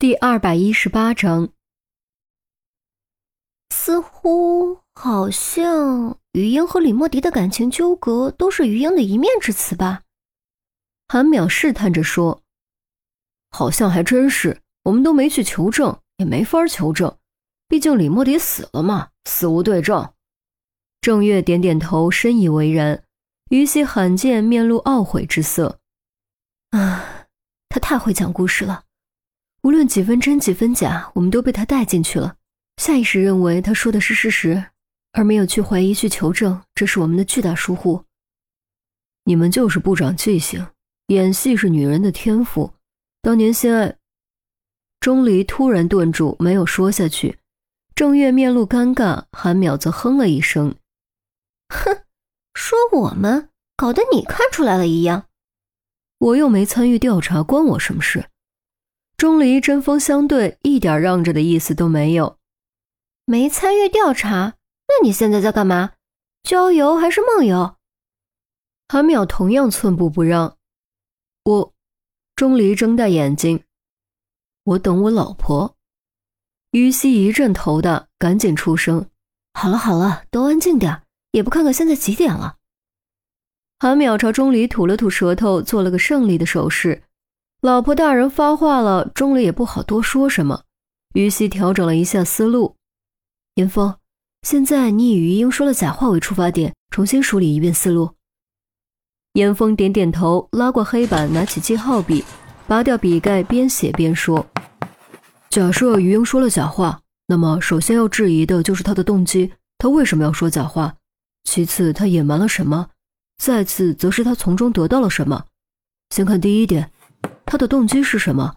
第二百一十八章，似乎好像于英和李莫迪的感情纠葛都是于英的一面之词吧？韩淼试探着说：“好像还真是，我们都没去求证，也没法求证，毕竟李莫迪死了嘛，死无对证。”郑月点点头，深以为然。于西罕见面露懊悔之色：“啊，他太会讲故事了。”无论几分真几分假，我们都被他带进去了，下意识认为他说的是事实，而没有去怀疑、去求证，这是我们的巨大疏忽。你们就是不长记性，演戏是女人的天赋。当年心爱，钟离突然顿住，没有说下去。郑月面露尴尬，韩淼则哼了一声：“哼，说我们，搞得你看出来了一样。我又没参与调查，关我什么事？”钟离针锋相对，一点让着的意思都没有。没参与调查，那你现在在干嘛？郊游还是梦游？韩淼同样寸步不让。我，钟离睁大眼睛，我等我老婆。于西一阵头大，赶紧出声：“好了好了，都安静点，也不看看现在几点了。”韩淼朝钟离吐了吐舌头，做了个胜利的手势。老婆大人发话了，钟离也不好多说什么。于西调整了一下思路，严峰，现在你以于英说了假话为出发点，重新梳理一遍思路。严峰点点头，拉过黑板，拿起记号笔，拔掉笔盖，边写边说：“假设于英说了假话，那么首先要质疑的就是他的动机，他为什么要说假话？其次，他隐瞒了什么？再次，则是他从中得到了什么？先看第一点。”他的动机是什么？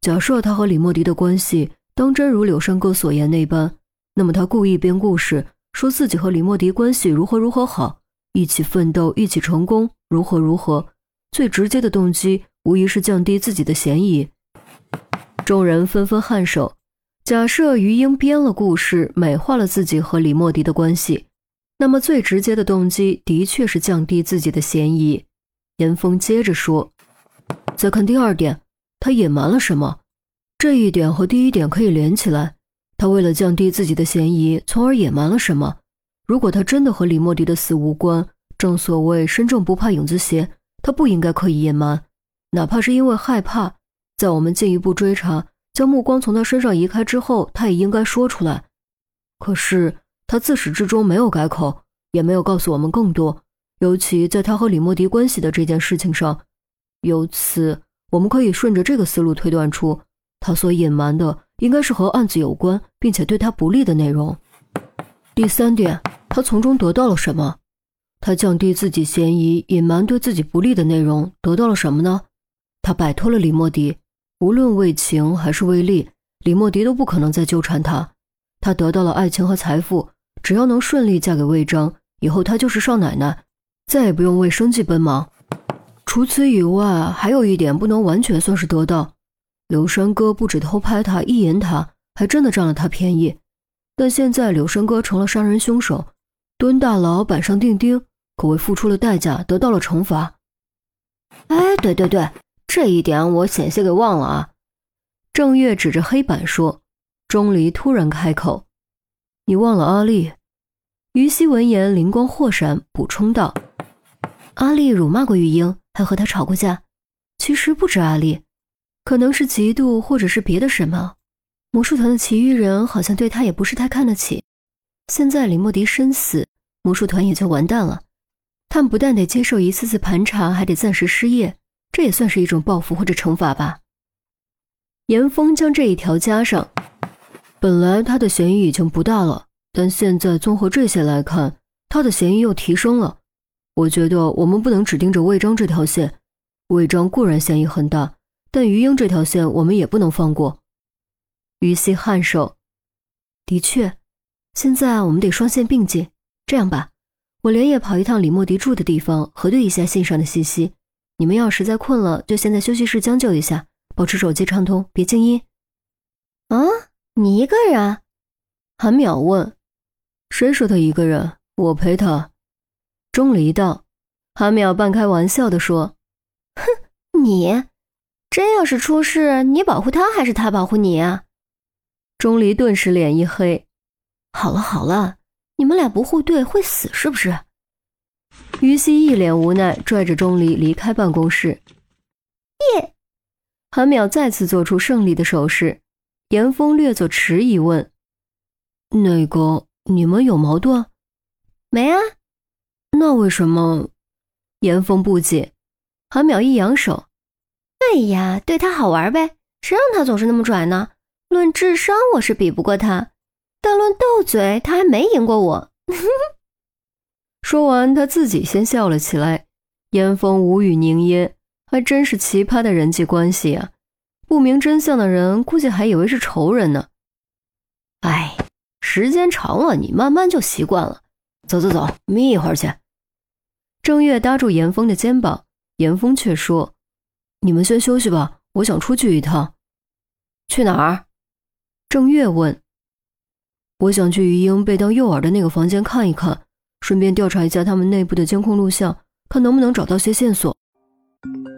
假设他和李莫迪的关系当真如柳山哥所言那般，那么他故意编故事，说自己和李莫迪关系如何如何好，一起奋斗，一起成功，如何如何。最直接的动机无疑是降低自己的嫌疑。众人纷纷颔首。假设于英编了故事，美化了自己和李莫迪的关系，那么最直接的动机的确是降低自己的嫌疑。严峰接着说。再看第二点，他隐瞒了什么？这一点和第一点可以连起来。他为了降低自己的嫌疑，从而隐瞒了什么？如果他真的和李莫迪的死无关，正所谓身正不怕影子斜，他不应该刻意隐瞒，哪怕是因为害怕。在我们进一步追查，将目光从他身上移开之后，他也应该说出来。可是他自始至终没有改口，也没有告诉我们更多，尤其在他和李莫迪关系的这件事情上。由此，我们可以顺着这个思路推断出，他所隐瞒的应该是和案子有关，并且对他不利的内容。第三点，他从中得到了什么？他降低自己嫌疑，隐瞒对自己不利的内容，得到了什么呢？他摆脱了李莫迪，无论为情还是为利，李莫迪都不可能再纠缠他。他得到了爱情和财富，只要能顺利嫁给魏章，以后他就是少奶奶，再也不用为生计奔忙。除此以外，还有一点不能完全算是得到。柳山哥不止偷拍他、意淫他，还真的占了他便宜。但现在柳山哥成了杀人凶手，蹲大牢、板上钉钉，可谓付出了代价，得到了惩罚。哎，对对对，这一点我险些给忘了啊！郑月指着黑板说。钟离突然开口：“你忘了阿丽？”于西闻言灵光霍闪，补充道：“阿丽辱骂过玉英。”还和他吵过架，其实不止阿丽，可能是嫉妒或者是别的什么。魔术团的其余人好像对他也不是太看得起。现在李莫迪身死，魔术团也就完蛋了。他们不但得接受一次次盘查，还得暂时失业，这也算是一种报复或者惩罚吧。严峰将这一条加上。本来他的嫌疑已经不大了，但现在综合这些来看，他的嫌疑又提升了。我觉得我们不能只盯着魏章这条线，魏章固然嫌疑很大，但于英这条线我们也不能放过。于西颔首，的确，现在我们得双线并进。这样吧，我连夜跑一趟李莫迪住的地方，核对一下信上的信息。你们要实在困了，就先在休息室将就一下，保持手机畅通，别静音。啊，你一个人？韩淼问。谁说他一个人？我陪他。钟离道，韩淼半开玩笑地说：“哼，你真要是出事，你保护他还是他保护你啊？钟离顿时脸一黑。好了好了，你们俩不互对会死是不是？于西一脸无奈，拽着钟离离开办公室。耶！韩淼再次做出胜利的手势。严峰略作迟疑，问：“那个，你们有矛盾？没啊？那为什么？”严峰不解。韩淼一扬手：“哎呀，对他好玩呗，谁让他总是那么拽呢？论智商，我是比不过他，但论斗嘴，他还没赢过我。”说完，他自己先笑了起来。严峰无语凝噎，还真是奇葩的人际关系啊！不明真相的人估计还以为是仇人呢。哎，时间长了，你慢慢就习惯了。走走走，眯一会儿去。郑月搭住严峰的肩膀，严峰却说：“你们先休息吧，我想出去一趟。”去哪儿？郑月问。我想去于英被当诱饵的那个房间看一看，顺便调查一下他们内部的监控录像，看能不能找到些线索。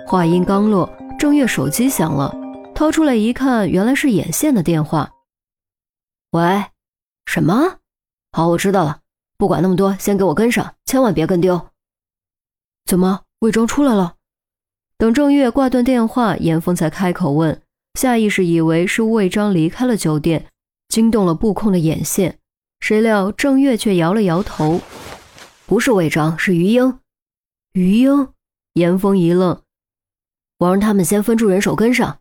话音刚落，郑月手机响了。掏出来一看，原来是眼线的电话。喂，什么？好，我知道了。不管那么多，先给我跟上，千万别跟丢。怎么，魏章出来了？等郑月挂断电话，严峰才开口问，下意识以为是魏章离开了酒店，惊动了布控的眼线。谁料郑月却摇了摇头，不是魏章，是于英。于英？严峰一愣。我让他们先分出人手跟上。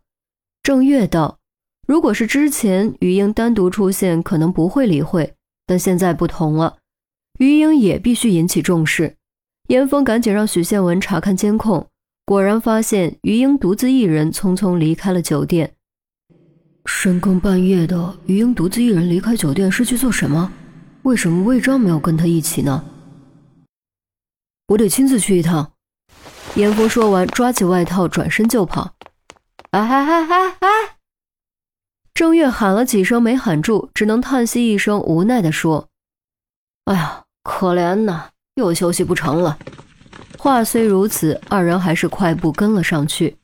郑月道：“如果是之前于英单独出现，可能不会理会，但现在不同了，于英也必须引起重视。”严峰赶紧让许宪文查看监控，果然发现于英独自一人匆匆离开了酒店。深更半夜的，于英独自一人离开酒店是去做什么？为什么魏章没有跟他一起呢？我得亲自去一趟。严峰说完，抓起外套，转身就跑。哎哎哎哎哎！郑月喊了几声没喊住，只能叹息一声，无奈地说：“哎呀，可怜呐，又休息不成了。”话虽如此，二人还是快步跟了上去。